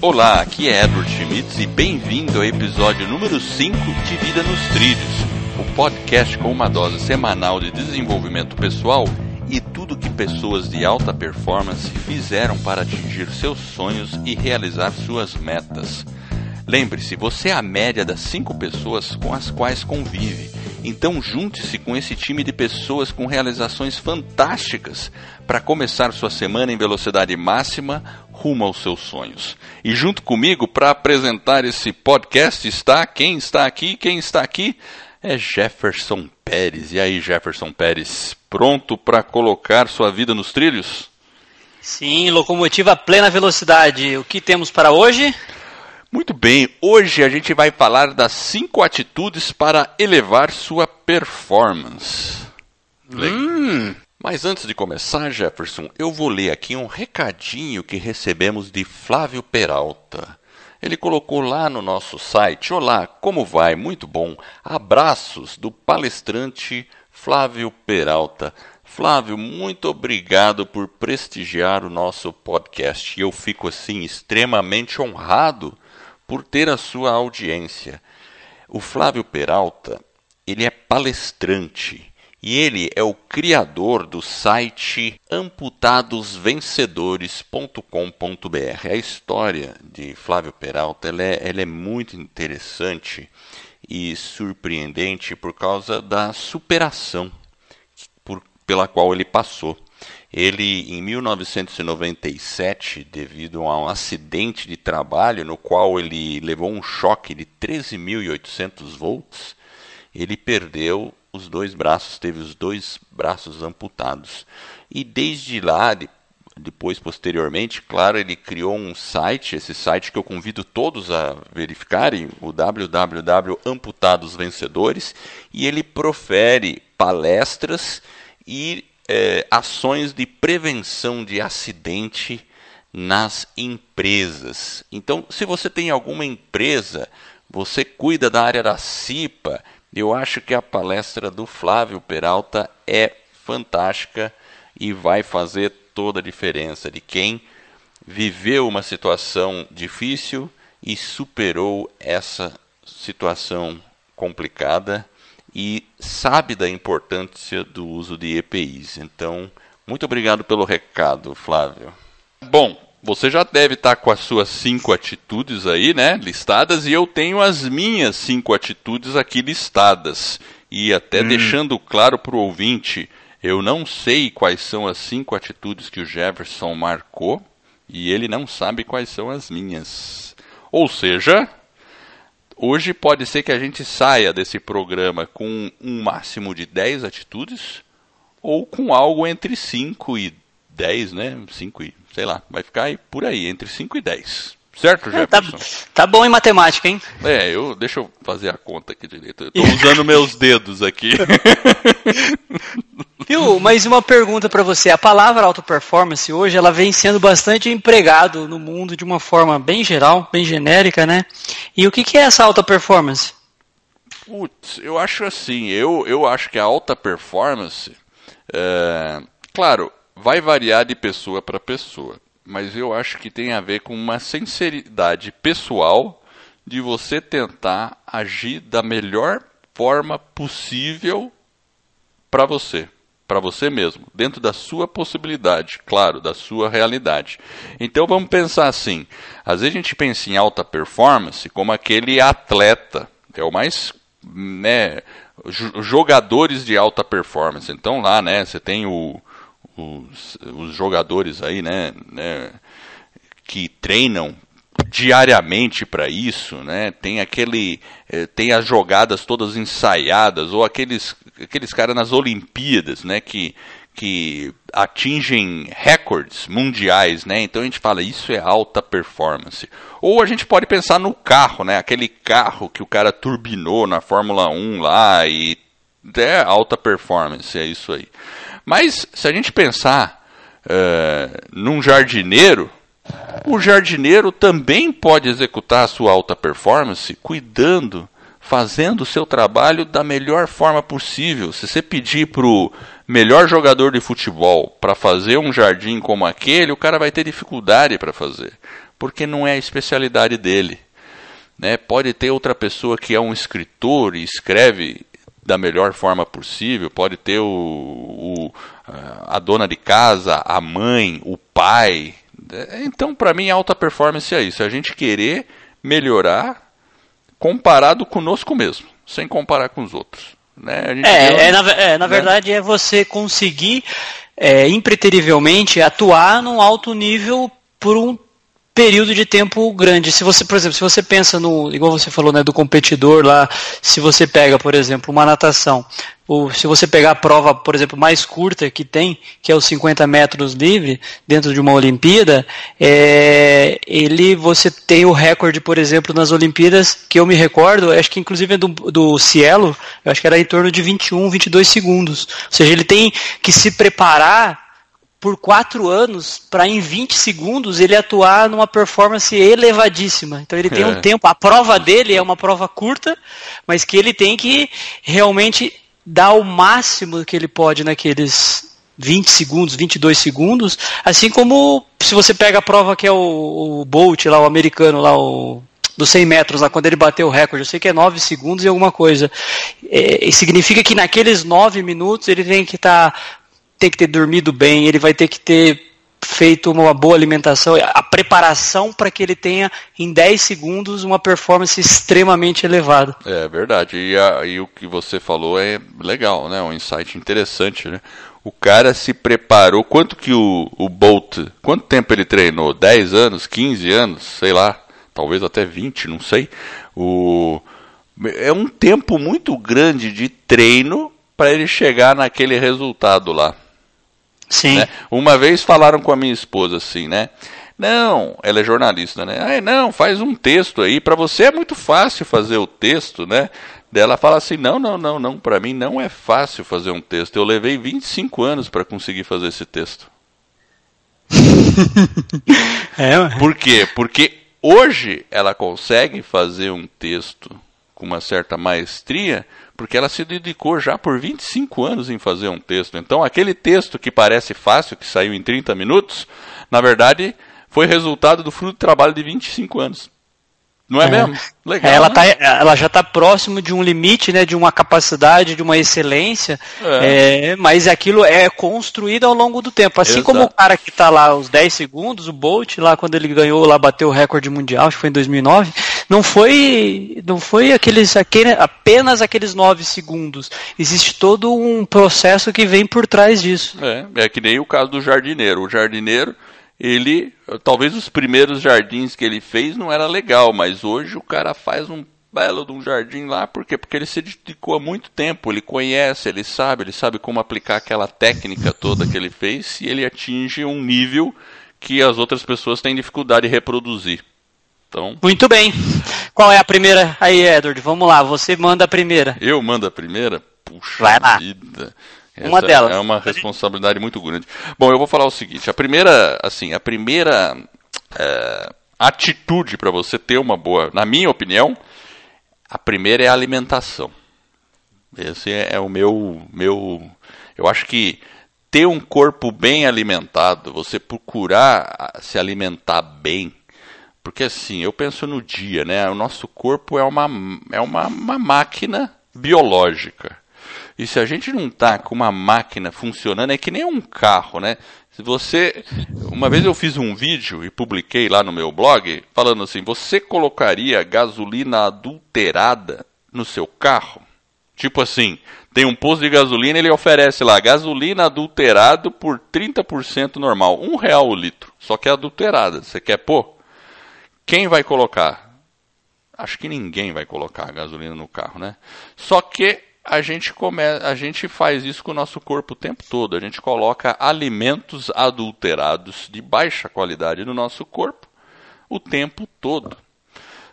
Olá, aqui é Edward Schmitz e bem-vindo ao episódio número 5 de Vida nos Trilhos, o podcast com uma dose semanal de desenvolvimento pessoal e tudo que pessoas de alta performance fizeram para atingir seus sonhos e realizar suas metas. Lembre-se, você é a média das cinco pessoas com as quais convive. Então junte-se com esse time de pessoas com realizações fantásticas para começar sua semana em velocidade máxima rumo aos seus sonhos. E junto comigo para apresentar esse podcast está quem está aqui? Quem está aqui é Jefferson Pérez. E aí, Jefferson Pérez, pronto para colocar sua vida nos trilhos? Sim, locomotiva a plena velocidade. O que temos para hoje? Muito bem, hoje a gente vai falar das cinco atitudes para elevar sua performance. Hum. Mas antes de começar, Jefferson, eu vou ler aqui um recadinho que recebemos de Flávio Peralta. Ele colocou lá no nosso site: Olá, como vai? Muito bom. Abraços do palestrante Flávio Peralta. Flávio, muito obrigado por prestigiar o nosso podcast. Eu fico assim extremamente honrado por ter a sua audiência. O Flávio Peralta, ele é palestrante e ele é o criador do site amputadosvencedores.com.br. A história de Flávio Peralta ela é, ela é muito interessante e surpreendente por causa da superação por, pela qual ele passou. Ele, em 1997, devido a um acidente de trabalho no qual ele levou um choque de 13.800 volts, ele perdeu os dois braços, teve os dois braços amputados. E desde lá, depois posteriormente, claro, ele criou um site, esse site que eu convido todos a verificarem, o www.amputadosvencedores, e ele profere palestras e é, ações de prevenção de acidente nas empresas. Então, se você tem alguma empresa, você cuida da área da CIPA, eu acho que a palestra do Flávio Peralta é fantástica e vai fazer toda a diferença de quem viveu uma situação difícil e superou essa situação complicada e sabe da importância do uso de EPIs. Então, muito obrigado pelo recado, Flávio. Bom, você já deve estar com as suas cinco atitudes aí, né, listadas, e eu tenho as minhas cinco atitudes aqui listadas. E até hum. deixando claro para o ouvinte, eu não sei quais são as cinco atitudes que o Jefferson marcou, e ele não sabe quais são as minhas. Ou seja, Hoje pode ser que a gente saia desse programa com um máximo de 10 atitudes ou com algo entre 5 e 10, né? 5 e, sei lá, vai ficar aí por aí, entre 5 e 10. Certo, é, Jefferson? É, tá, tá, bom em matemática, hein? É, eu, deixa eu fazer a conta aqui direito. Eu tô usando meus dedos aqui. Viu? Mas uma pergunta para você. A palavra auto performance hoje ela vem sendo bastante empregado no mundo de uma forma bem geral, bem genérica, né? E o que, que é essa alta performance? Putz, eu acho assim, eu, eu acho que a alta performance, é, claro, vai variar de pessoa para pessoa, mas eu acho que tem a ver com uma sinceridade pessoal de você tentar agir da melhor forma possível para você para você mesmo, dentro da sua possibilidade, claro, da sua realidade. Então vamos pensar assim: às vezes a gente pensa em alta performance como aquele atleta, é o mais. Né, jogadores de alta performance. Então lá, né, você tem o, os, os jogadores aí, né, né que treinam diariamente para isso, né? Tem aquele, eh, tem as jogadas todas ensaiadas ou aqueles, aqueles caras nas Olimpíadas, né? Que que atingem recordes mundiais, né? Então a gente fala isso é alta performance. Ou a gente pode pensar no carro, né? Aquele carro que o cara turbinou na Fórmula 1 lá e é alta performance, é isso aí. Mas se a gente pensar uh, num jardineiro, o jardineiro também pode executar a sua alta performance cuidando, fazendo o seu trabalho da melhor forma possível. Se você pedir para o melhor jogador de futebol para fazer um jardim como aquele, o cara vai ter dificuldade para fazer. porque não é a especialidade dele. Né? Pode ter outra pessoa que é um escritor e escreve da melhor forma possível, pode ter o, o a dona de casa, a mãe, o pai. Então, para mim, alta performance é isso: é a gente querer melhorar comparado conosco mesmo, sem comparar com os outros. Né? é, é, na, é, na né? verdade, é você conseguir é, impreterivelmente atuar num alto nível por um período de tempo grande. Se você, por exemplo, se você pensa no, igual você falou, né, do competidor lá, se você pega, por exemplo, uma natação, ou se você pegar a prova, por exemplo, mais curta que tem, que é os 50 metros livre, dentro de uma Olimpíada, é, ele, você tem o recorde, por exemplo, nas Olimpíadas, que eu me recordo, acho que inclusive é do, do Cielo, acho que era em torno de 21, 22 segundos. Ou seja, ele tem que se preparar por quatro anos para em 20 segundos ele atuar numa performance elevadíssima. Então ele tem um é. tempo, a prova dele é uma prova curta, mas que ele tem que realmente dar o máximo que ele pode naqueles 20 segundos, 22 segundos, assim como se você pega a prova que é o, o Bolt lá, o americano lá, o dos 100 metros, lá quando ele bateu o recorde, eu sei que é 9 segundos e alguma coisa. É, significa que naqueles 9 minutos ele tem que estar tá ter que ter dormido bem, ele vai ter que ter feito uma boa alimentação, a preparação para que ele tenha em 10 segundos uma performance extremamente elevada. É verdade, e, a, e o que você falou é legal, né? um insight interessante. Né? O cara se preparou, quanto que o, o Bolt, quanto tempo ele treinou? 10 anos, 15 anos, sei lá, talvez até 20, não sei. O, é um tempo muito grande de treino para ele chegar naquele resultado lá. Sim. Né? Uma vez falaram com a minha esposa assim, né? Não, ela é jornalista, né? Ai, não, faz um texto aí. Para você é muito fácil fazer o texto, né? Dela fala assim: não, não, não, não. Para mim não é fácil fazer um texto. Eu levei 25 anos para conseguir fazer esse texto. é, Por quê? Porque hoje ela consegue fazer um texto com uma certa maestria porque ela se dedicou já por 25 anos em fazer um texto. Então, aquele texto que parece fácil, que saiu em 30 minutos, na verdade, foi resultado do fruto de trabalho de 25 anos. Não é, é. mesmo? Legal. Ela, né? tá, ela já está próximo de um limite, né, de uma capacidade, de uma excelência, é. É, mas aquilo é construído ao longo do tempo. Assim Exato. como o cara que está lá os 10 segundos, o Bolt, lá quando ele ganhou, lá bateu o recorde mundial, acho que foi em 2009, não foi, não foi aqueles, aquele, apenas aqueles 9 segundos. Existe todo um processo que vem por trás disso. É, é que nem o caso do jardineiro. O jardineiro ele, talvez os primeiros jardins que ele fez não era legal, mas hoje o cara faz um belo de um jardim lá, por quê? Porque ele se dedicou há muito tempo, ele conhece, ele sabe, ele sabe como aplicar aquela técnica toda que ele fez e ele atinge um nível que as outras pessoas têm dificuldade de reproduzir. Então... Muito bem. Qual é a primeira aí, Edward? Vamos lá, você manda a primeira. Eu mando a primeira? Puxa Vai lá. vida. Uma delas. É uma responsabilidade muito grande. Bom, eu vou falar o seguinte: a primeira, assim, a primeira é, atitude para você ter uma boa, na minha opinião, a primeira é a alimentação. Esse é, é o meu, meu, eu acho que ter um corpo bem alimentado, você procurar se alimentar bem, porque assim, eu penso no dia, né? O nosso corpo é uma, é uma, uma máquina biológica. E se a gente não tá com uma máquina funcionando, é que nem um carro, né? Se você. Uma vez eu fiz um vídeo e publiquei lá no meu blog, falando assim: você colocaria gasolina adulterada no seu carro? Tipo assim, tem um posto de gasolina, ele oferece lá gasolina adulterado por 30% normal. Um real o litro, só que é adulterada. Você quer pôr? Quem vai colocar? Acho que ninguém vai colocar gasolina no carro, né? Só que a gente, come, a gente faz isso com o nosso corpo o tempo todo. A gente coloca alimentos adulterados de baixa qualidade no nosso corpo o tempo todo.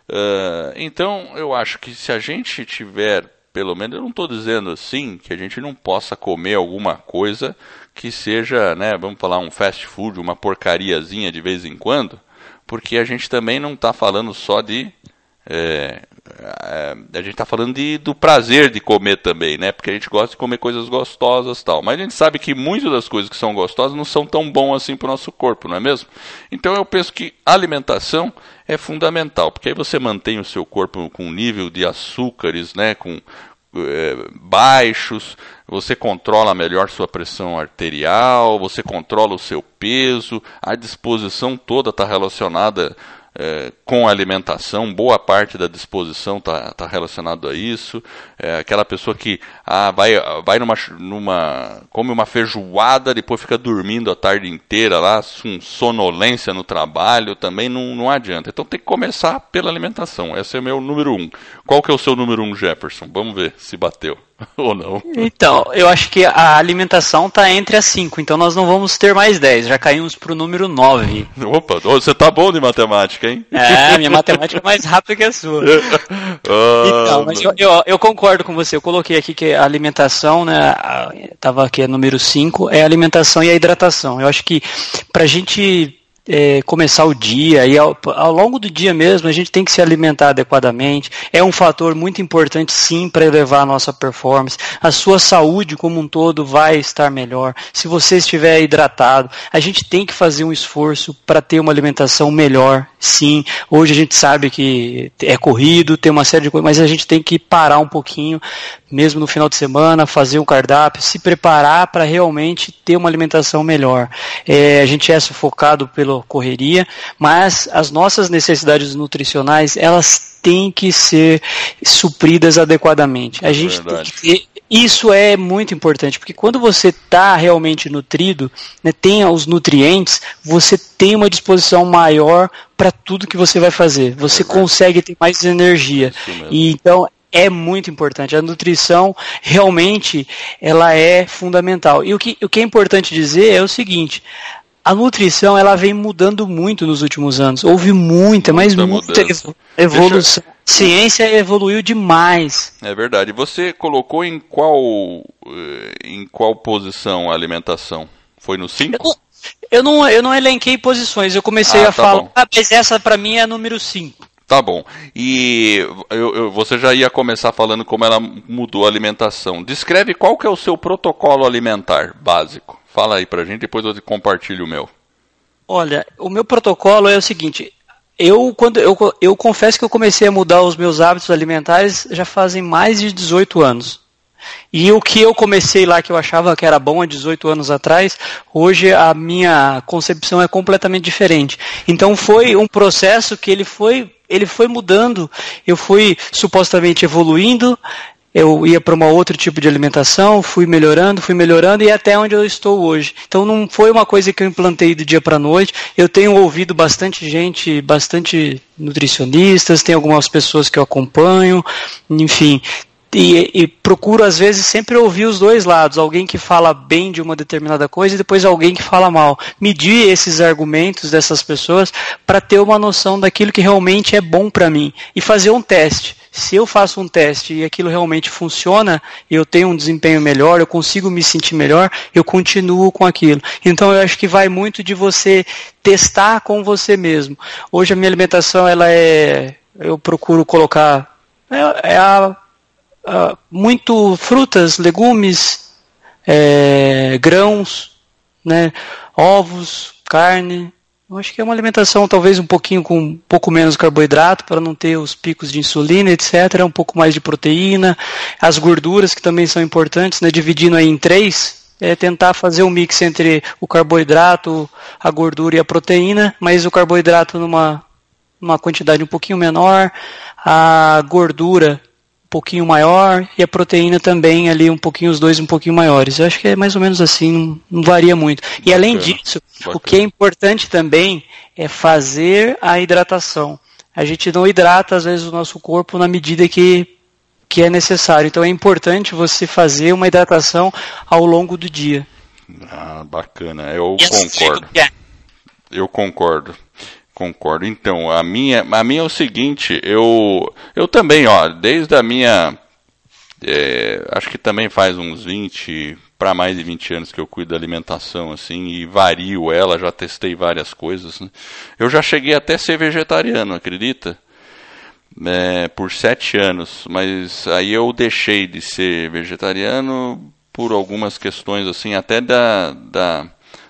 Uh, então, eu acho que se a gente tiver, pelo menos, eu não estou dizendo assim, que a gente não possa comer alguma coisa que seja, né, vamos falar, um fast food, uma porcariazinha de vez em quando, porque a gente também não está falando só de É, é, a gente está falando de, do prazer de comer também, né? Porque a gente gosta de comer coisas gostosas tal. Mas a gente sabe que muitas das coisas que são gostosas não são tão bom assim para o nosso corpo, não é mesmo? Então eu penso que alimentação é fundamental, porque aí você mantém o seu corpo com um nível de açúcares, né? Com, é, baixos, você controla melhor sua pressão arterial, você controla o seu peso, a disposição toda está relacionada é, com a alimentação, boa parte da disposição está tá relacionado a isso. É, aquela pessoa que ah, vai, vai numa, numa. come uma feijoada, depois fica dormindo a tarde inteira lá, com sonolência no trabalho, também não, não adianta. Então tem que começar pela alimentação. Esse é o meu número um. Qual que é o seu número um, Jefferson? Vamos ver se bateu. Ou não? Então, eu acho que a alimentação está entre as 5, então nós não vamos ter mais 10, já caímos para o número 9. Opa, você tá bom de matemática, hein? É, minha matemática é mais rápida que a sua. Ah, então, mas eu, eu, eu, concordo com você, eu coloquei aqui que a alimentação, né, estava aqui a número 5, é a alimentação e a hidratação. Eu acho que para a gente é, começar o dia e ao, ao, longo do dia mesmo a gente tem que se alimentar adequadamente. É um fator muito importante sim para elevar a nossa performance. A sua saúde como um todo vai estar melhor. Se você estiver hidratado, a gente tem que fazer um esforço para ter uma alimentação melhor. Sim, hoje a gente sabe que é corrido, tem uma série de coisas, mas a gente tem que parar um pouquinho, mesmo no final de semana, fazer um cardápio, se preparar para realmente ter uma alimentação melhor. É, a gente é sufocado pelo correria, mas as nossas necessidades nutricionais, elas têm que ser supridas adequadamente. A é gente verdade. tem que ter isso é muito importante, porque quando você está realmente nutrido, né, tem os nutrientes, você tem uma disposição maior para tudo que você vai fazer. Você é consegue ter mais energia. E então é muito importante. A nutrição realmente ela é fundamental. E o que, o que é importante dizer é o seguinte: a nutrição ela vem mudando muito nos últimos anos. Houve muita, mas muita, muita evolução. Deixa... Ciência evoluiu demais. É verdade. Você colocou em qual eh, em qual posição a alimentação? Foi no 5? Eu, eu, não, eu não elenquei posições. Eu comecei ah, a tá falar, ah, mas essa para mim é número 5. Tá bom. E eu, eu, você já ia começar falando como ela mudou a alimentação. Descreve qual que é o seu protocolo alimentar básico. Fala aí pra gente, depois eu compartilho o meu. Olha, o meu protocolo é o seguinte. Eu, quando, eu, eu confesso que eu comecei a mudar os meus hábitos alimentares já fazem mais de 18 anos. E o que eu comecei lá que eu achava que era bom há 18 anos atrás, hoje a minha concepção é completamente diferente. Então foi um processo que ele foi, ele foi mudando, eu fui supostamente evoluindo, eu ia para um outro tipo de alimentação, fui melhorando, fui melhorando e até onde eu estou hoje. Então não foi uma coisa que eu implantei do dia para a noite. Eu tenho ouvido bastante gente, bastante nutricionistas, tem algumas pessoas que eu acompanho, enfim, e, e, procuro às vezes sempre ouvir os dois lados, alguém que fala bem de uma determinada coisa e depois alguém que fala mal. Medir esses argumentos dessas pessoas para ter uma noção daquilo que realmente é bom para mim e fazer um teste se eu faço um teste e aquilo realmente funciona, eu tenho um desempenho melhor, eu consigo me sentir melhor, eu continuo com aquilo. Então eu acho que vai muito de você testar com você mesmo. Hoje a minha alimentação ela é, eu procuro colocar é, é a, a, muito frutas, legumes, é, grãos, né, ovos, carne, eu acho que é uma alimentação talvez um pouquinho com um pouco menos carboidrato para não ter os picos de insulina, etc. Um pouco mais de proteína, as gorduras que também são importantes, né? Dividindo aí em três, é tentar fazer um mix entre o carboidrato, a gordura e a proteína, mas o carboidrato numa, numa quantidade um pouquinho menor, a gordura um pouquinho maior e a proteína também ali um pouquinho, os dois um pouquinho maiores. Eu acho que é mais ou menos assim, não, não varia muito. Bacana, e além disso, bacana. o que é importante também é fazer a hidratação. A gente não hidrata, às vezes, o nosso corpo na medida que, que é necessário. Então é importante você fazer uma hidratação ao longo do dia. Ah, bacana. Eu concordo. É. Eu concordo. Concordo. Então, a minha, a minha é o seguinte, eu, eu também, ó, desde a minha, é, acho que também faz uns 20, para mais de 20 anos que eu cuido da alimentação, assim, e vario ela, já testei várias coisas. Né? Eu já cheguei até a ser vegetariano, acredita? é, por sete anos, mas aí eu deixei de ser vegetariano por algumas questões assim, até da, da,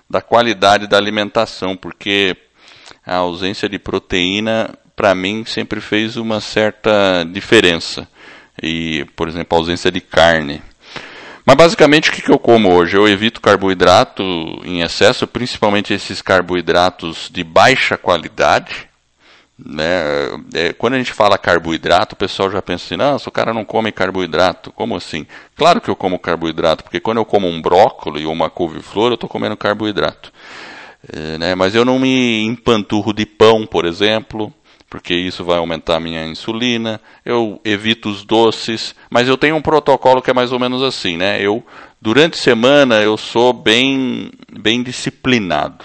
da qualidade da alimentação, porque a ausência de proteína para mim sempre fez uma certa diferença. E, por exemplo, a ausência de carne. Mas basicamente o que, eu como hoje? Eu evito carboidrato em excesso, principalmente esses carboidratos de baixa qualidade. Né? É, quando a gente fala carboidrato, o pessoal já pensa assim, nossa, o cara não come carboidrato. Como assim? Claro que eu como carboidrato, porque quando eu como um brócolis ou uma couve-flor, eu estou comendo carboidrato. É, né? Mas eu não me empanturro de pão, por exemplo porque isso vai aumentar a minha insulina. Eu evito os doces, mas eu tenho um protocolo que é mais ou menos assim, né? Eu durante a semana eu sou bem bem disciplinado.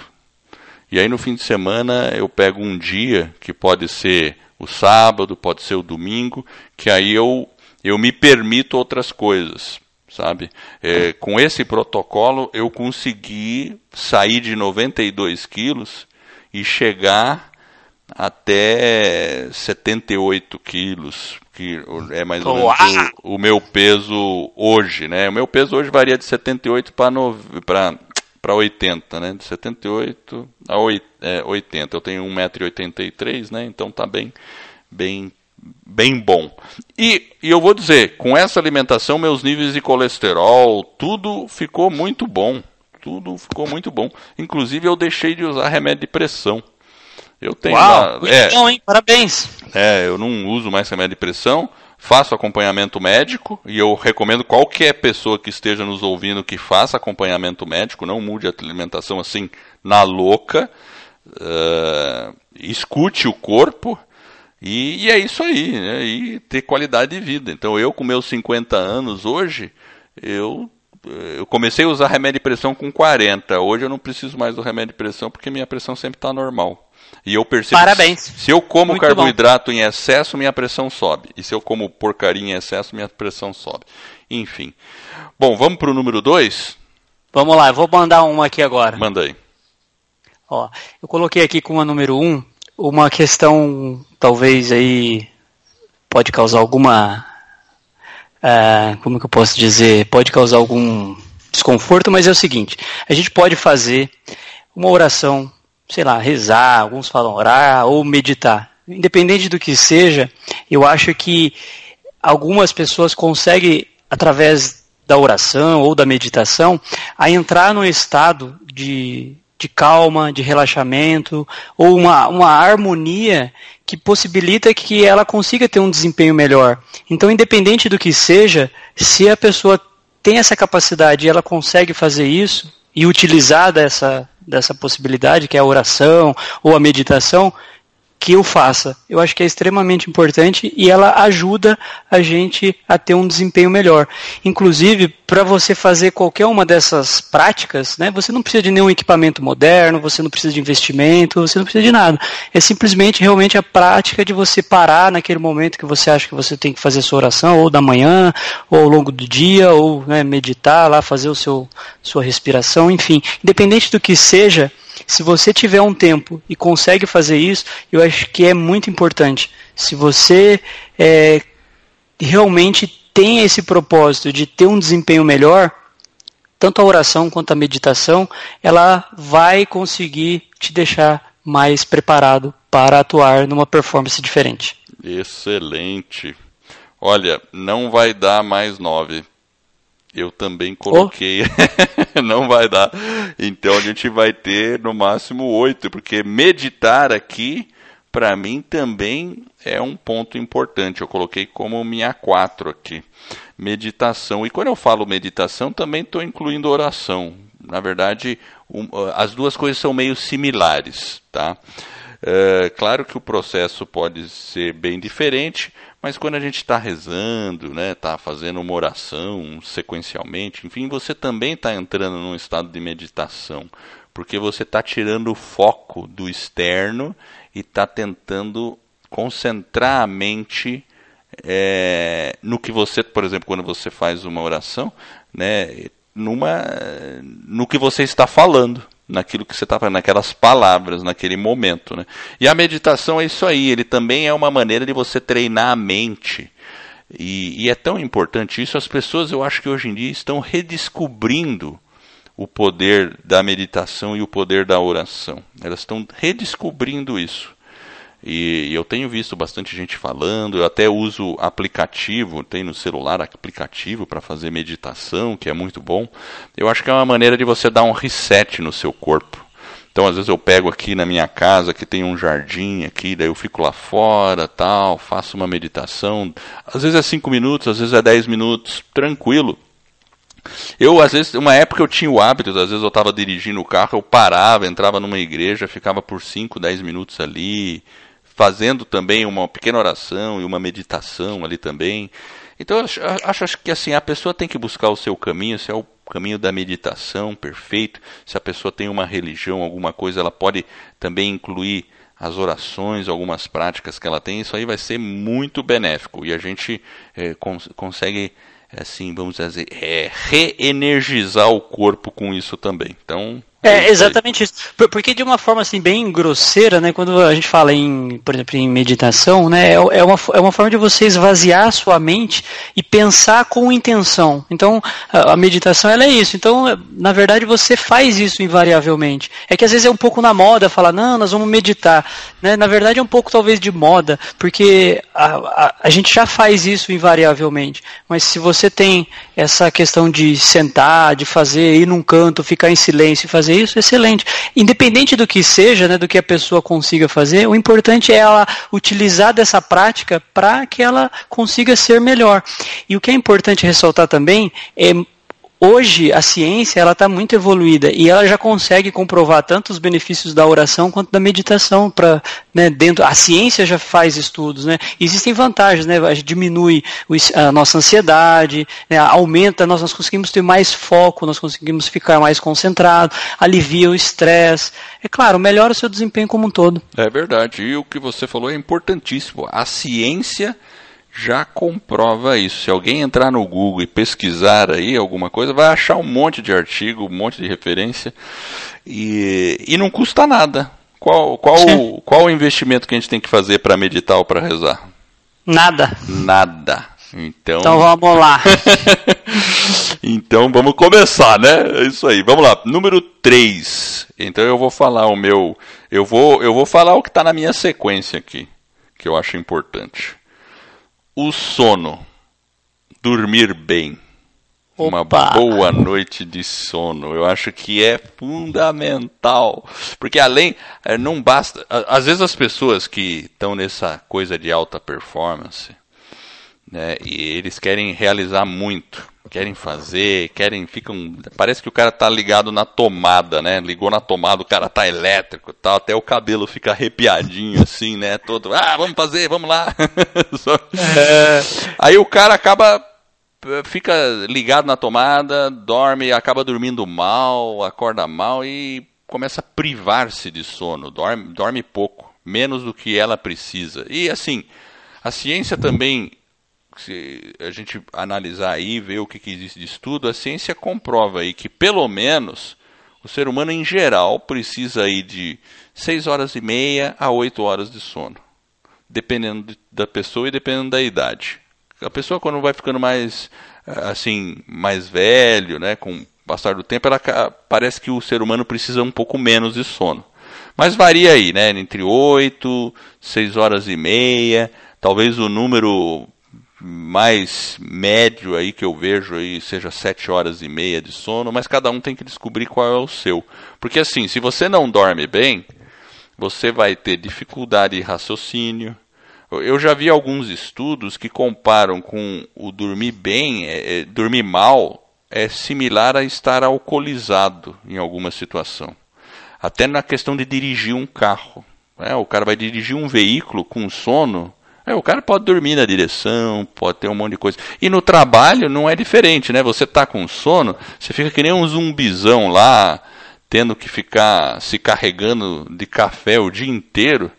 E aí no fim de semana eu pego um dia que pode ser o sábado, pode ser o domingo, que aí eu eu me permito outras coisas, sabe? É, com esse protocolo eu consegui sair de 92 quilos e chegar até 78 quilos, que é mais ou menos o, o, meu peso hoje, né? O meu peso hoje varia de 78 para para 80, né? De 78 a 80. É, eu tenho 1,83m, né? Então tá bem bem bem bom. E, e eu vou dizer, com essa alimentação meus níveis de colesterol, tudo ficou muito bom. Tudo ficou muito bom. Inclusive eu deixei de usar remédio de pressão. Eu tenho Uau, lá. É, bom, hein? Parabéns. É, eu não uso mais remédio de pressão, faço acompanhamento médico e eu recomendo qualquer pessoa que esteja nos ouvindo que faça acompanhamento médico, não mude a alimentação assim na louca. Uh, escute o corpo e, e é isso aí, né? e ter qualidade de vida. Então eu com meus 50 anos hoje, eu eu comecei a usar remédio de pressão com 40. Hoje eu não preciso mais do remédio de pressão porque minha pressão sempre está normal. E eu percebo Parabéns. se eu como Muito carboidrato bom. em excesso, minha pressão sobe. E se eu como porcaria em excesso, minha pressão sobe. Enfim. Bom, vamos para o número 2? Vamos lá, eu vou mandar uma aqui agora. Manda aí. Ó, eu coloquei aqui como a número 1 um, uma questão, talvez aí pode causar alguma. Uh, como que eu posso dizer? Pode causar algum desconforto, mas é o seguinte: a gente pode fazer uma oração sei lá, rezar, alguns falam orar ou meditar. Independente do que seja, eu acho que algumas pessoas conseguem, através da oração ou da meditação, a entrar num estado de, de calma, de relaxamento, ou uma, uma harmonia que possibilita que ela consiga ter um desempenho melhor. Então, independente do que seja, se a pessoa tem essa capacidade e ela consegue fazer isso e utilizar dessa, dessa possibilidade, que é a oração ou a meditação, que eu faça. Eu acho que é extremamente importante e ela ajuda a gente a ter um desempenho melhor. Inclusive, para você fazer qualquer uma dessas práticas, né, você não precisa de nenhum equipamento moderno, você não precisa de investimento, você não precisa de nada. É simplesmente realmente a prática de você parar naquele momento que você acha que você tem que fazer sua oração, ou da manhã, ou ao longo do dia, ou né, meditar lá, fazer o seu sua respiração, enfim, independente do que seja, se você tiver um tempo e consegue fazer isso, eu acho que é muito importante. Se você é, realmente tem esse propósito de ter um desempenho melhor, tanto a oração quanto a meditação, ela vai conseguir te deixar mais preparado para atuar numa performance diferente. Excelente. Olha, não vai dar mais nove. Eu também coloquei. Oh. não vai dar. Então a gente vai ter no máximo oito, porque meditar aqui, para mim, também é um ponto importante. Eu coloquei como minha quatro aqui. Meditação. E quando eu falo meditação, também estou incluindo oração. Na verdade, um, as duas coisas são meio similares, tá? É, claro que o processo pode ser bem diferente, mas quando a gente está rezando, né, está fazendo uma oração sequencialmente, enfim, você também está entrando num estado de meditação, porque você está tirando o foco do externo e está tentando concentrar a mente é, no que você, por exemplo, quando você faz uma oração, né, numa, no que você está falando. Naquilo que você está falando, naquelas palavras, naquele momento. Né? E a meditação é isso aí, ele também é uma maneira de você treinar a mente. E, e é tão importante isso, as pessoas eu acho que hoje em dia estão redescobrindo o poder da meditação e o poder da oração. Elas estão redescobrindo isso. E eu tenho visto bastante gente falando, eu até uso aplicativo, tem no celular aplicativo para fazer meditação, que é muito bom. Eu acho que é uma maneira de você dar um reset no seu corpo. Então, às vezes eu pego aqui na minha casa, que tem um jardim aqui, daí eu fico lá fora, tal, faço uma meditação. Às vezes é cinco minutos, às vezes é dez minutos, tranquilo. Eu, às vezes, uma época eu tinha o hábito, às vezes eu estava dirigindo o carro, eu parava, entrava numa igreja, ficava por 5, 10 minutos ali, fazendo também uma pequena oração e uma meditação ali também. Então eu acho, acho, que assim a pessoa tem que buscar o seu caminho, se é o caminho da meditação perfeito. Se a pessoa tem uma religião, alguma coisa, ela pode também incluir as orações, algumas práticas que ela tem. Isso aí vai ser muito benéfico e a gente é, cons consegue assim, vamos dizer, é, reenergizar o corpo com isso também. Então, é, exatamente isso. Porque de uma forma assim bem grosseira, né, quando a gente fala em, por exemplo, em meditação, né, é, é uma, é uma forma de você esvaziar a sua mente e pensar com intenção. Então, a, meditação ela é isso. Então, na verdade, você faz isso invariavelmente. É que às vezes é um pouco na moda falar, não, nós vamos meditar. Né? Na verdade, é um pouco talvez de moda, porque a, a, a gente já faz isso invariavelmente. Mas se você tem essa questão de sentar, de fazer, ir num canto, ficar em silêncio fazer fazer isso, excelente. Independente do que seja, né, do que a pessoa consiga fazer, o importante é ela utilizar dessa prática para que ela consiga ser melhor. E o que é importante ressaltar também é hoje a ciência ela está muito evoluída e ela já consegue comprovar tanto os benefícios da oração quanto da meditação para né, dentro a ciência já faz estudos né? Existem vantagens né? Diminui a nossa ansiedade né, aumenta nós, nós conseguimos ter mais foco nós conseguimos ficar mais concentrado alivia o estresse. É claro melhora o seu desempenho como um todo. É verdade. E o que você falou é importantíssimo. A ciência já comprova isso. Se alguém entrar no Google e pesquisar aí alguma coisa, vai achar um monte de artigo, um monte de referência e, e não custa nada. Qual, qual, qual o investimento que a gente tem que fazer para meditar ou para rezar? Nada. Nada. Então, então vamos lá. então vamos começar, né? É isso aí. Vamos lá. Número 3. Então eu vou falar o meu. Eu vou, eu vou falar o que está na minha sequência aqui, que eu acho importante. O sono. Dormir bem. Opa. Uma boa noite de sono. Eu acho que é fundamental. Porque além. Eh, não basta. Às vezes as pessoas que estão nessa coisa de alta performance. Né, e eles querem realizar muito querem fazer, querem, ficam. Parece que o cara tá ligado na tomada, né? Ligou na tomada, o cara tá elétrico tal, até o cabelo fica arrepiadinho, assim, né? Todo, ah, vamos fazer, vamos lá. é. Aí o cara acaba. Fica ligado na tomada, dorme, acaba dormindo mal, acorda mal e começa a privar-se de sono, dorme, dorme pouco, menos do que ela precisa. E assim, a ciência também se a gente analisar aí, ver o que, que existe de estudo, a ciência comprova aí que pelo menos o ser humano em geral precisa aí de 6 horas e meia a 8 horas de sono, dependendo de, da pessoa e dependendo da idade. A pessoa quando vai ficando mais assim, mais velho, né, com o passar do tempo, ela parece que o ser humano precisa um pouco menos de sono. Mas varia aí, né, entre 8, 6 horas e meia, talvez o número mais médio aí que eu vejo aí seja sete horas e meia de sono, mas cada um tem que descobrir qual é o seu. Porque assim, se você não dorme bem, você vai ter dificuldade de raciocínio. Eu já vi alguns estudos que comparam com o dormir bem, é, é, dormir mal é similar a estar alcoolizado em alguma situação. Até na questão de dirigir um carro. Né? O cara vai dirigir um veículo com sono, é, o cara pode dormir na direção, pode ter um monte de coisa. E no trabalho não é diferente, né? Você tá com sono, você fica que nem um zumbizão lá, tendo que ficar se carregando de café o dia inteiro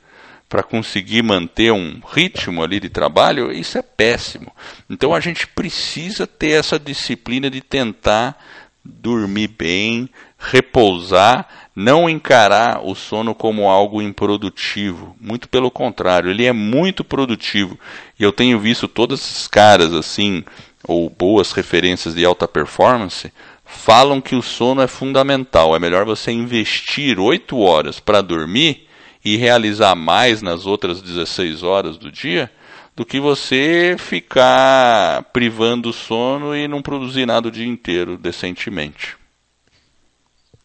para conseguir manter um ritmo ali de trabalho, isso é péssimo. Então a gente precisa ter essa disciplina de tentar dormir bem, repousar, não encarar o sono como algo improdutivo. Muito pelo contrário, ele é muito produtivo. E eu tenho visto todos esses caras assim, ou boas referências de alta performance, falam que o sono é fundamental. É melhor você investir 8 horas para dormir e realizar mais nas outras 16 horas do dia do que você ficar privando o sono e não produzir nada o dia inteiro decentemente.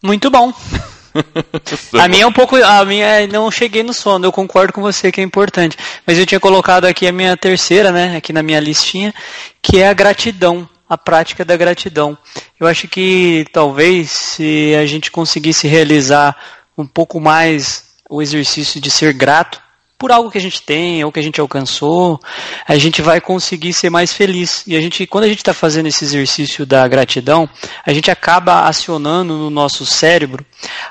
Muito bom. a minha é um pouco. A minha é, não cheguei no sono, eu concordo com você que é importante. Mas eu tinha colocado aqui a minha terceira, né? Aqui na minha listinha, que é a gratidão, a prática da gratidão. Eu acho que talvez se a gente conseguisse realizar um pouco mais o exercício de ser grato, por algo que a gente tem ou que a gente alcançou, a gente vai conseguir ser mais feliz. E a gente, quando a gente está fazendo esse exercício da gratidão, a gente acaba acionando no nosso cérebro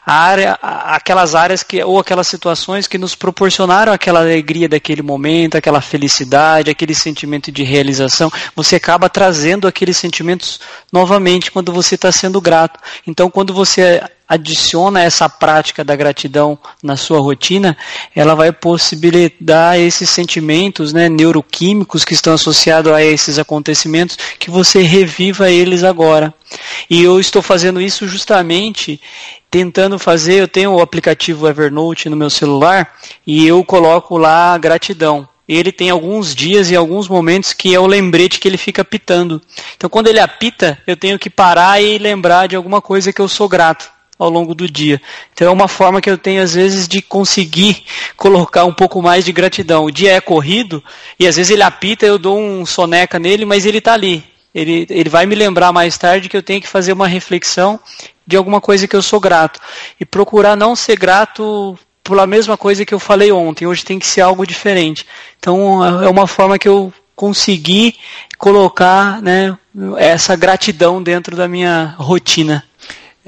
a área, aquelas áreas que ou aquelas situações que nos proporcionaram aquela alegria daquele momento, aquela felicidade, aquele sentimento de realização. Você acaba trazendo aqueles sentimentos novamente quando você está sendo grato. Então, quando você adiciona essa prática da gratidão na sua rotina, ela vai possibilitar esses sentimentos né, neuroquímicos que estão associados a esses acontecimentos, que você reviva eles agora. E eu estou fazendo isso justamente tentando fazer, eu tenho o aplicativo Evernote no meu celular e eu coloco lá gratidão ele tem alguns dias e alguns momentos que é o lembrete que ele fica apitando. Então, quando ele apita, eu tenho que parar e lembrar de alguma coisa que eu sou grato ao longo do dia. Então é uma forma que eu tenho às vezes de conseguir colocar um pouco mais de gratidão. O dia é corrido e às vezes ele apita, eu dou um soneca nele, mas ele está ali. Ele, ele vai me lembrar mais tarde que eu tenho que fazer uma reflexão de alguma coisa que eu sou grato. E procurar não ser grato pela mesma coisa que eu falei ontem. Hoje tem que ser algo diferente. Então é uma forma que eu consegui colocar né, essa gratidão dentro da minha rotina.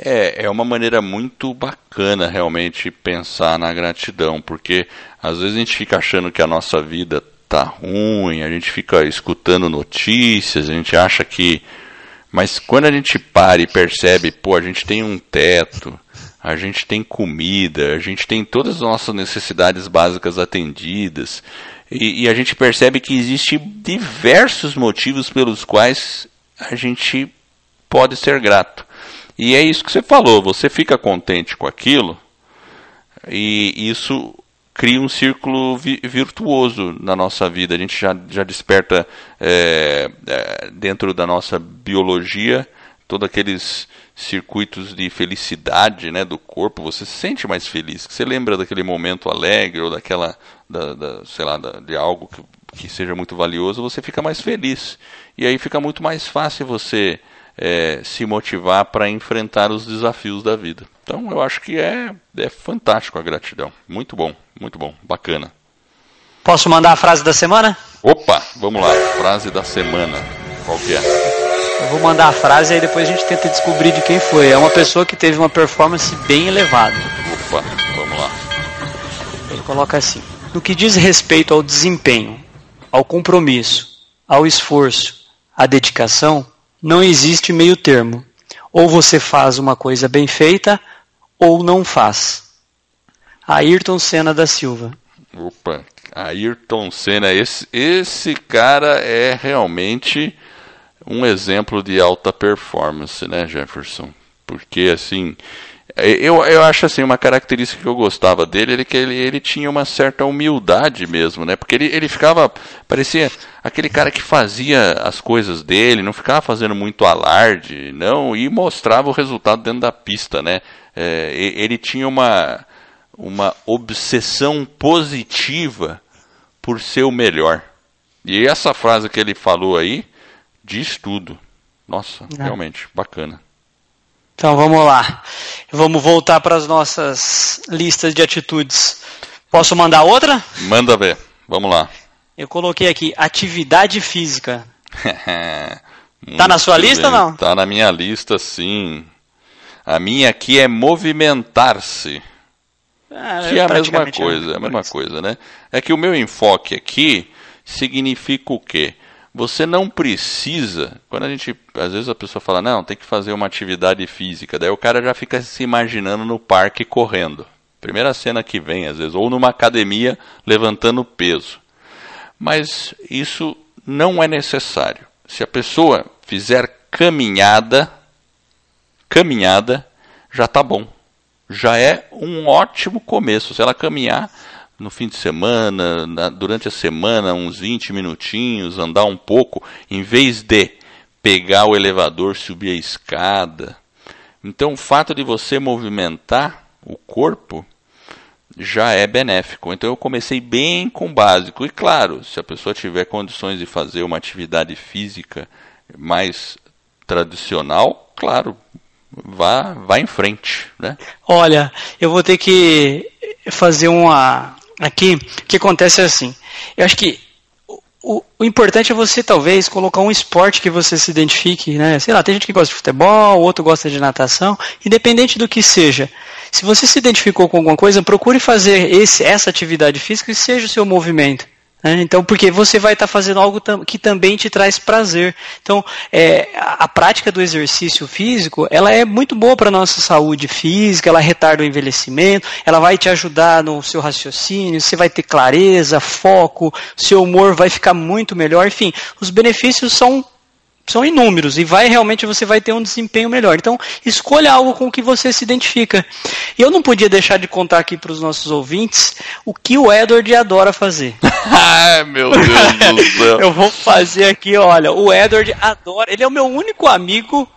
É, é uma maneira muito bacana realmente pensar na gratidão, porque às vezes a gente fica achando que a nossa vida tá ruim, a gente fica escutando notícias, a gente acha que. Mas quando a gente para e percebe, pô, a gente tem um teto, a gente tem comida, a gente tem todas as nossas necessidades básicas atendidas, e, e a gente percebe que existe diversos motivos pelos quais a gente pode ser grato. E é isso que você falou, você fica contente com aquilo e isso cria um círculo vi virtuoso na nossa vida. A gente já, já desperta é, é, dentro da nossa biologia todos aqueles circuitos de felicidade né, do corpo. Você se sente mais feliz. Você lembra daquele momento alegre ou daquela, da, da sei lá, da, de algo que, que seja muito valioso, você fica mais feliz. E aí fica muito mais fácil você é, se motivar para enfrentar os desafios da vida. Então eu acho que é, é fantástico a gratidão. Muito bom, muito bom, bacana. Posso mandar a frase da semana? Opa, vamos lá, frase da semana. Qual que é? Eu vou mandar a frase e aí depois a gente tenta descobrir de quem foi. É uma pessoa que teve uma performance bem elevada. Opa, vamos lá. Ele coloca assim: No que diz respeito ao desempenho, ao compromisso, ao esforço, à dedicação, não existe meio termo. Ou você faz uma coisa bem feita, ou não faz. Ayrton Senna da Silva. Opa, Ayrton Senna, esse, esse cara é realmente um exemplo de alta performance, né, Jefferson? Porque assim, eu, eu acho assim, uma característica que eu gostava dele era que ele, ele tinha uma certa humildade mesmo, né? Porque ele, ele ficava, parecia aquele cara que fazia as coisas dele, não ficava fazendo muito alarde, não, e mostrava o resultado dentro da pista, né? É, ele tinha uma, uma obsessão positiva por ser o melhor. E essa frase que ele falou aí diz tudo. Nossa, é. realmente, bacana. Então vamos lá. Vamos voltar para as nossas listas de atitudes. Posso mandar outra? Manda ver. Vamos lá. Eu coloquei aqui atividade física. tá na sua bem. lista ou não? Tá na minha lista, sim. A minha aqui é movimentar-se. Ah, que é a mesma coisa, é a mesma coisa, né? É que o meu enfoque aqui significa o quê? Você não precisa. Quando a gente. Às vezes a pessoa fala, não, tem que fazer uma atividade física. Daí o cara já fica se imaginando no parque correndo. Primeira cena que vem, às vezes, ou numa academia levantando peso. Mas isso não é necessário. Se a pessoa fizer caminhada, caminhada, já está bom. Já é um ótimo começo. Se ela caminhar no fim de semana, na, durante a semana, uns 20 minutinhos, andar um pouco, em vez de pegar o elevador, subir a escada. Então, o fato de você movimentar o corpo já é benéfico. Então, eu comecei bem com o básico. E, claro, se a pessoa tiver condições de fazer uma atividade física mais tradicional, claro, vá, vá em frente. Né? Olha, eu vou ter que fazer uma, aqui, o que acontece é assim. Eu acho que o, o, importante é você, talvez, colocar um esporte que você se identifique, né? Sei lá, tem gente que gosta de futebol, outro gosta de natação, independente do que seja. Se você se identificou com alguma coisa, procure fazer esse, essa atividade física e seja o seu movimento. Né? Então, porque você vai estar tá fazendo algo que também te traz prazer. Então, é, a, a, prática do exercício físico, ela é muito boa para a nossa saúde física, ela retarda o envelhecimento, ela vai te ajudar no seu raciocínio, você vai ter clareza, foco, seu humor vai ficar muito melhor. Enfim, os benefícios são são inúmeros e vai realmente você vai ter um desempenho melhor. Então, escolha algo com o que você se identifica. E eu não podia deixar de contar aqui para os nossos ouvintes o que o Edward adora fazer. Ai, meu Deus do céu. eu vou fazer aqui, olha, o Edward adora, ele é o meu único amigo,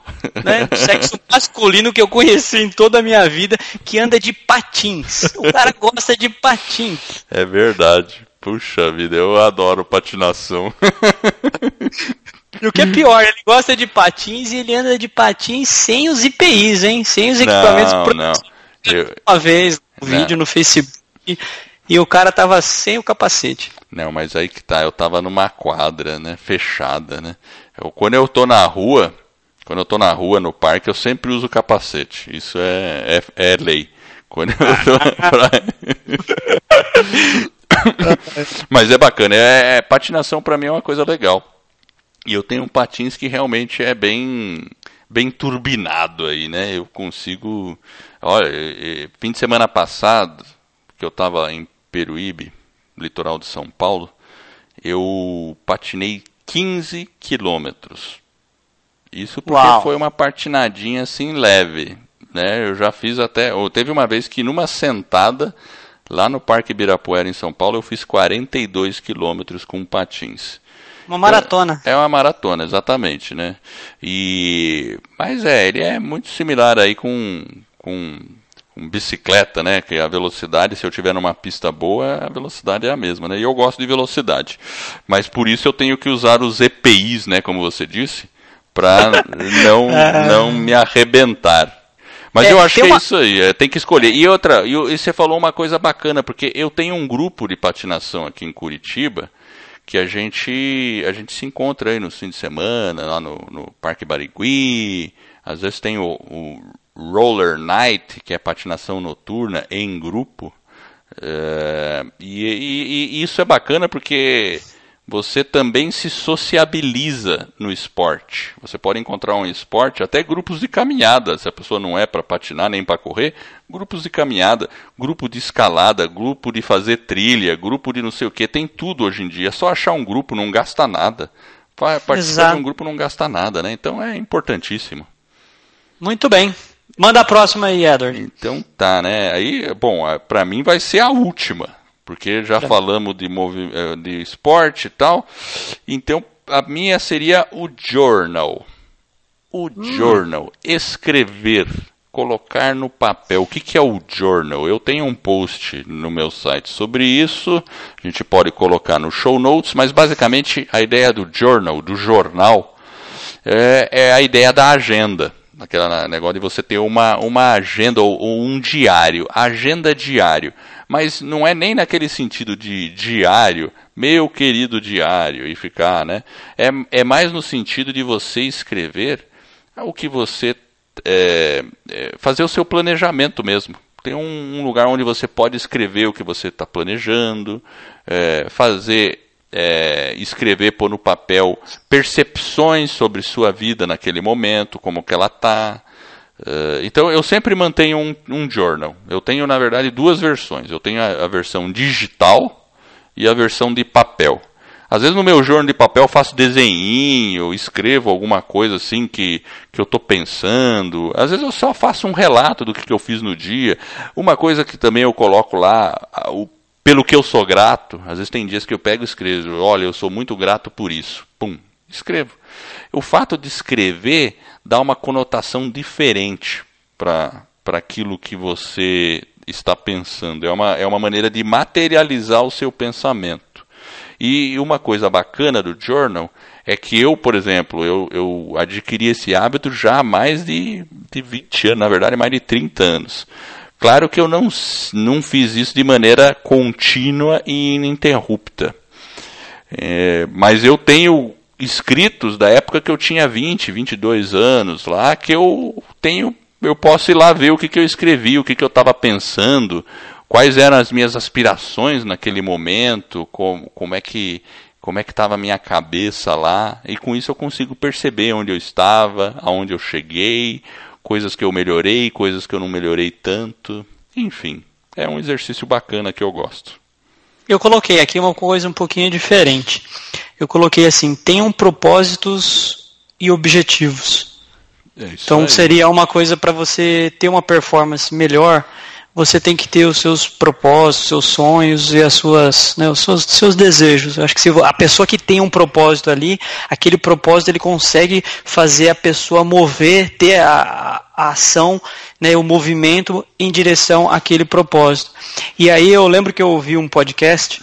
né, sexo masculino que eu conheci em toda a minha vida que anda de patins. O cara gosta de patins. É verdade. Puxa vida, eu adoro patinação. E o que é pior, ele gosta de patins e ele anda de patins sem os IPIs, hein? Sem os equipamentos não, não. Eu... Uma vez, um não. vídeo no Facebook e o cara tava sem o capacete. Não, mas aí que tá, eu tava numa quadra, né, fechada, né? Eu, quando eu tô na rua, quando eu tô na rua, no parque, eu sempre uso capacete. Isso é, é, é lei. Quando eu tô. Mas é bacana, é, é patinação para mim é uma coisa legal. E eu tenho um patins que realmente é bem bem turbinado aí, né? Eu consigo. Olha, fim de semana passado, que eu estava em Peruíbe, litoral de São Paulo, eu patinei 15 quilômetros. Isso porque Uau. foi uma patinadinha assim leve, né? Eu já fiz até, ou teve uma vez que numa sentada lá no Parque Ibirapuera em São Paulo eu fiz 42 quilômetros com patins. Uma maratona. É, é uma maratona, exatamente, né? E mas é, ele é muito similar aí com com, bicicleta, né? Que a velocidade, se eu tiver numa pista boa, a velocidade é a mesma, né? E eu gosto de velocidade. Mas por isso eu tenho que usar os EPIs, né, como você disse, para não não me arrebentar. Mas é, eu acho que é uma... é isso aí, é, tem que escolher. E outra, e, e você falou uma coisa bacana, porque eu tenho um grupo de patinação aqui em Curitiba, que a gente a gente se encontra aí no fim de semana, lá no, no Parque Barigui, às vezes tem o, o, Roller Night, que é patinação noturna em grupo, é, e, e, e isso é bacana porque você também se sociabiliza no esporte. Você pode encontrar um esporte, até grupos de caminhada, se a pessoa não é para patinar nem para correr, grupos de caminhada, grupo de escalada, grupo de fazer trilha, grupo de não sei o que, tem tudo hoje em dia. É só achar um grupo, não gasta nada. Participar Exato. de um grupo não gasta nada, né? Então é importantíssimo. Muito bem. Manda a próxima aí, Edward. Então tá, né? Aí, bom, para mim vai ser a última porque já falamos de, eh, de esporte e tal. Então, a minha seria o journal. O hum. journal, escrever, colocar no papel. O que, que é o journal? Eu tenho um post no meu site sobre isso. A gente pode colocar no show notes, mas basicamente a ideia do journal, do jornal, é, é a ideia da agenda aquele negócio de você ter uma, uma agenda ou, ou, um diário, agenda diário mas não é nem naquele sentido de diário, meu querido diário, e ficar, né? É, é mais no sentido de você escrever o que você. É, é, fazer o seu planejamento mesmo. Tem um, um, lugar onde você pode escrever o que você está planejando, é, fazer é, escrever, pôr no papel percepções sobre sua vida naquele momento, como que ela está. Uh, então eu sempre mantenho um, um, journal. Eu tenho, na verdade, duas versões. Eu tenho a, a, versão digital e a versão de papel. Às vezes no meu journal de papel eu faço desenho, escrevo alguma coisa assim que, que eu estou pensando. Às vezes eu só faço um relato do que, que eu fiz no dia. Uma coisa que também eu coloco lá, o pelo que eu sou grato. Às vezes tem dias que eu pego e escrevo, olha, eu sou muito grato por isso. Pum, escrevo. O fato de escrever dá uma conotação diferente para aquilo que você está pensando. É uma, é uma maneira de materializar o seu pensamento. E uma coisa bacana do journal é que eu, por exemplo, eu, eu adquiri esse hábito já há mais de, de 20 anos, na verdade mais de 30 anos. Claro que eu não, não fiz isso de maneira contínua e ininterrupta. É, mas eu tenho escritos da época que eu tinha 20, 22 anos lá, que eu tenho, eu posso ir lá ver o que, que eu escrevi, o que, que eu estava pensando, quais eram as minhas aspirações naquele momento, como, como é que como é que estava a minha cabeça lá, e com isso eu consigo perceber onde eu estava, aonde eu cheguei, coisas que eu melhorei, coisas que eu não melhorei tanto. Enfim, é um exercício bacana que eu gosto. Eu coloquei aqui uma coisa um pouquinho diferente. Eu coloquei assim: tenham propósitos e objetivos. É então aí. seria uma coisa para você ter uma performance melhor você tem que ter os seus propósitos, seus sonhos e as suas, né, os seus, seus desejos. Eu acho que se a pessoa que tem um propósito ali, aquele propósito ele consegue fazer a pessoa mover, ter a, a ação, né, o movimento em direção àquele propósito. E aí eu lembro que eu ouvi um podcast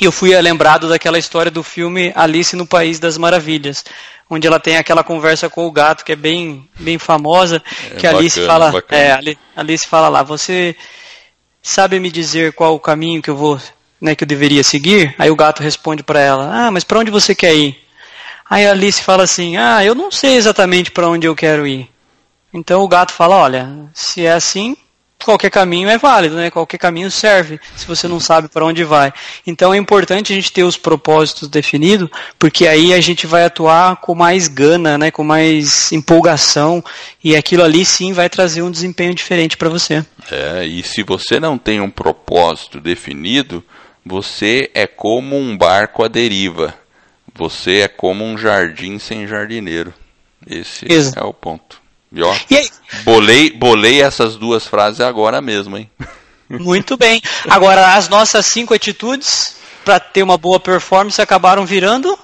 e eu fui lembrado daquela história do filme Alice no País das Maravilhas, onde ela tem aquela conversa com o gato que é bem, bem famosa, é que bacana, Alice fala, é, Alice fala lá, você sabe me dizer qual o caminho que eu vou, né, que eu deveria seguir? Aí o gato responde para ela, ah, mas para onde você quer ir? Aí a Alice fala assim, ah, eu não sei exatamente para onde eu quero ir. Então o gato fala, olha, se é assim, qualquer caminho é válido, né? Qualquer caminho serve, se você não sabe para onde vai. Então é importante a gente ter os propósitos definidos, porque aí a gente vai atuar com mais gana, né? Com mais empolgação e aquilo ali sim vai trazer um desempenho diferente para você. É, e se você não tem um propósito definido, você é como um barco à deriva. Você é como um jardim sem jardineiro. Esse é o ponto. E ó, e aí? Bolei, bolei essas duas frases agora mesmo, hein? Muito bem. Agora, as nossas cinco atitudes para ter uma boa performance acabaram virando?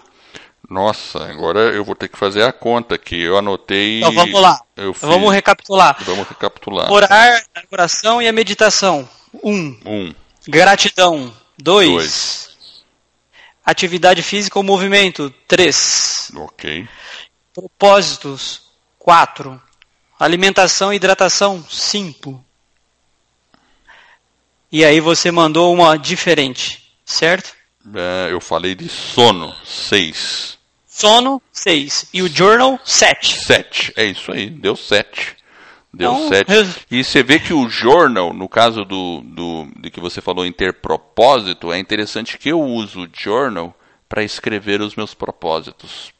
Nossa, agora eu vou ter que fazer a conta aqui. Eu anotei. Então vamos lá. Então, vamos recapitular. Vamos recapitular. Orar, a oração e a meditação. Um. Um. Gratidão. Dois. Dois. Atividade física ou movimento. Três. Ok. Propósitos. Quatro. Alimentação e hidratação, 5. E aí você mandou uma diferente, certo? É, eu falei de sono, 6. Sono, 6. E o journal, 7. 7, é isso aí, deu 7. Deu 7. Então, e você vê que o journal, no caso do, do de que você falou em ter propósito, é interessante que eu uso o journal para escrever os meus propósitos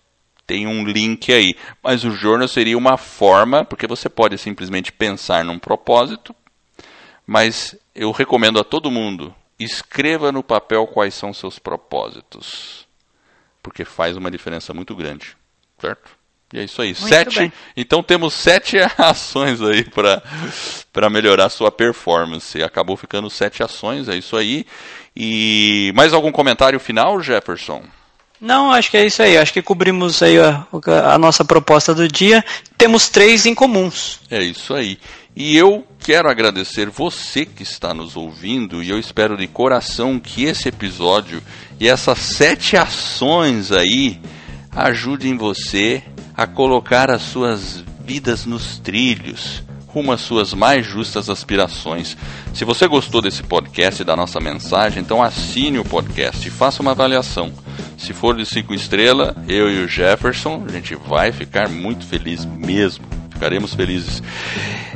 tem um link aí. Mas o journal seria uma forma, porque você pode simplesmente pensar num propósito, mas eu recomendo a todo mundo, escreva no papel quais são seus propósitos. Porque faz uma diferença muito grande. Certo? E é isso aí. Muito sete. Bem. Então temos sete ações aí para melhorar sua performance. Acabou ficando sete ações, é isso aí. E mais algum comentário final, Jefferson? Não, acho que é isso aí. Acho que cobrimos aí a, a, nossa proposta do dia. Temos três em comuns. É isso aí. E eu quero agradecer você que está nos ouvindo e eu espero de coração que esse episódio e essas sete ações aí ajudem você a colocar as suas vidas nos trilhos rumo às suas mais justas aspirações. Se você gostou desse podcast e da nossa mensagem, então assine o podcast e faça uma avaliação. Se for de 5 estrelas, eu e o Jefferson, a gente vai ficar muito feliz mesmo. Ficaremos felizes.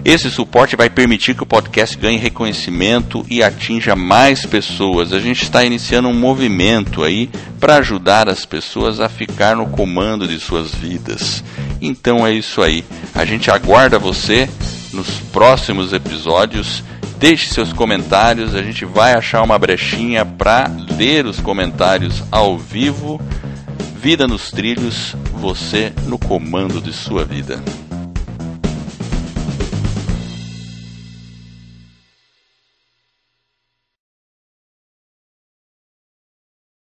Esse suporte vai permitir que o podcast ganhe reconhecimento e atinja mais pessoas. A gente está iniciando um movimento aí para ajudar as pessoas a ficar no comando de suas vidas. Então é isso aí. A gente aguarda você nos próximos episódios. Deixe seus comentários, a gente vai achar uma brechinha para ler os comentários ao vivo. Vida nos trilhos, você no comando de sua vida.